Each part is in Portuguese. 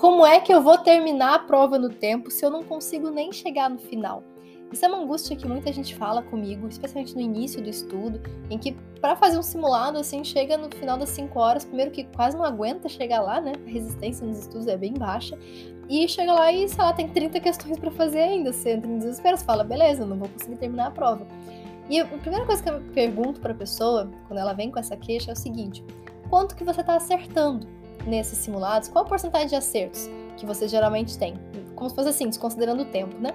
como é que eu vou terminar a prova no tempo se eu não consigo nem chegar no final? Isso é uma angústia que muita gente fala comigo, especialmente no início do estudo, em que para fazer um simulado assim, chega no final das 5 horas, primeiro que quase não aguenta chegar lá, né? A resistência nos estudos é bem baixa, e chega lá e, sei lá, tem 30 questões para fazer ainda, você entra em desespero, você fala, beleza, não vou conseguir terminar a prova. E a primeira coisa que eu pergunto para a pessoa, quando ela vem com essa queixa, é o seguinte: quanto que você está acertando nesses simulados? Qual a porcentagem de acertos que você geralmente tem? Como se fosse assim, desconsiderando o tempo, né?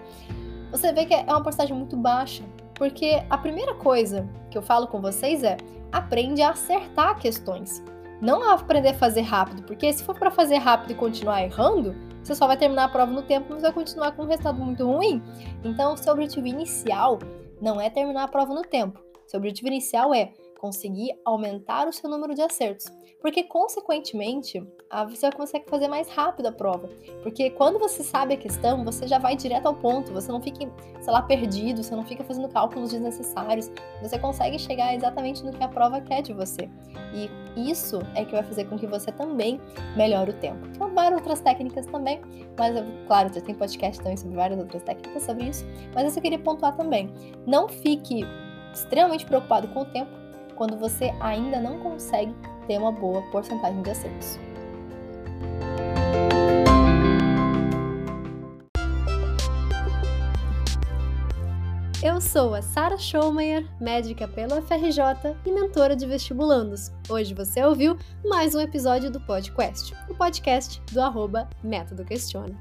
Você vê que é uma porcentagem muito baixa, porque a primeira coisa que eu falo com vocês é aprende a acertar questões. Não a aprender a fazer rápido, porque se for para fazer rápido e continuar errando, você só vai terminar a prova no tempo, mas vai continuar com um resultado muito ruim. Então, o seu objetivo inicial não é terminar a prova no tempo. Seu objetivo inicial é conseguir aumentar o seu número de acertos, porque consequentemente você vai conseguir fazer mais rápido a prova, porque quando você sabe a questão, você já vai direto ao ponto, você não fica, sei lá, perdido, você não fica fazendo cálculos desnecessários, você consegue chegar exatamente no que a prova quer de você. E isso é que vai fazer com que você também melhore o tempo. Tem várias outras técnicas também, mas claro, já tem podcast também sobre várias outras técnicas sobre isso, mas eu queria pontuar também. Não fique extremamente preocupado com o tempo, quando você ainda não consegue ter uma boa porcentagem de acertos. Eu sou a Sara Schaumeyer, médica pelo FRJ e mentora de vestibulandos. Hoje você ouviu mais um episódio do podcast, o podcast do arroba Método Questiona.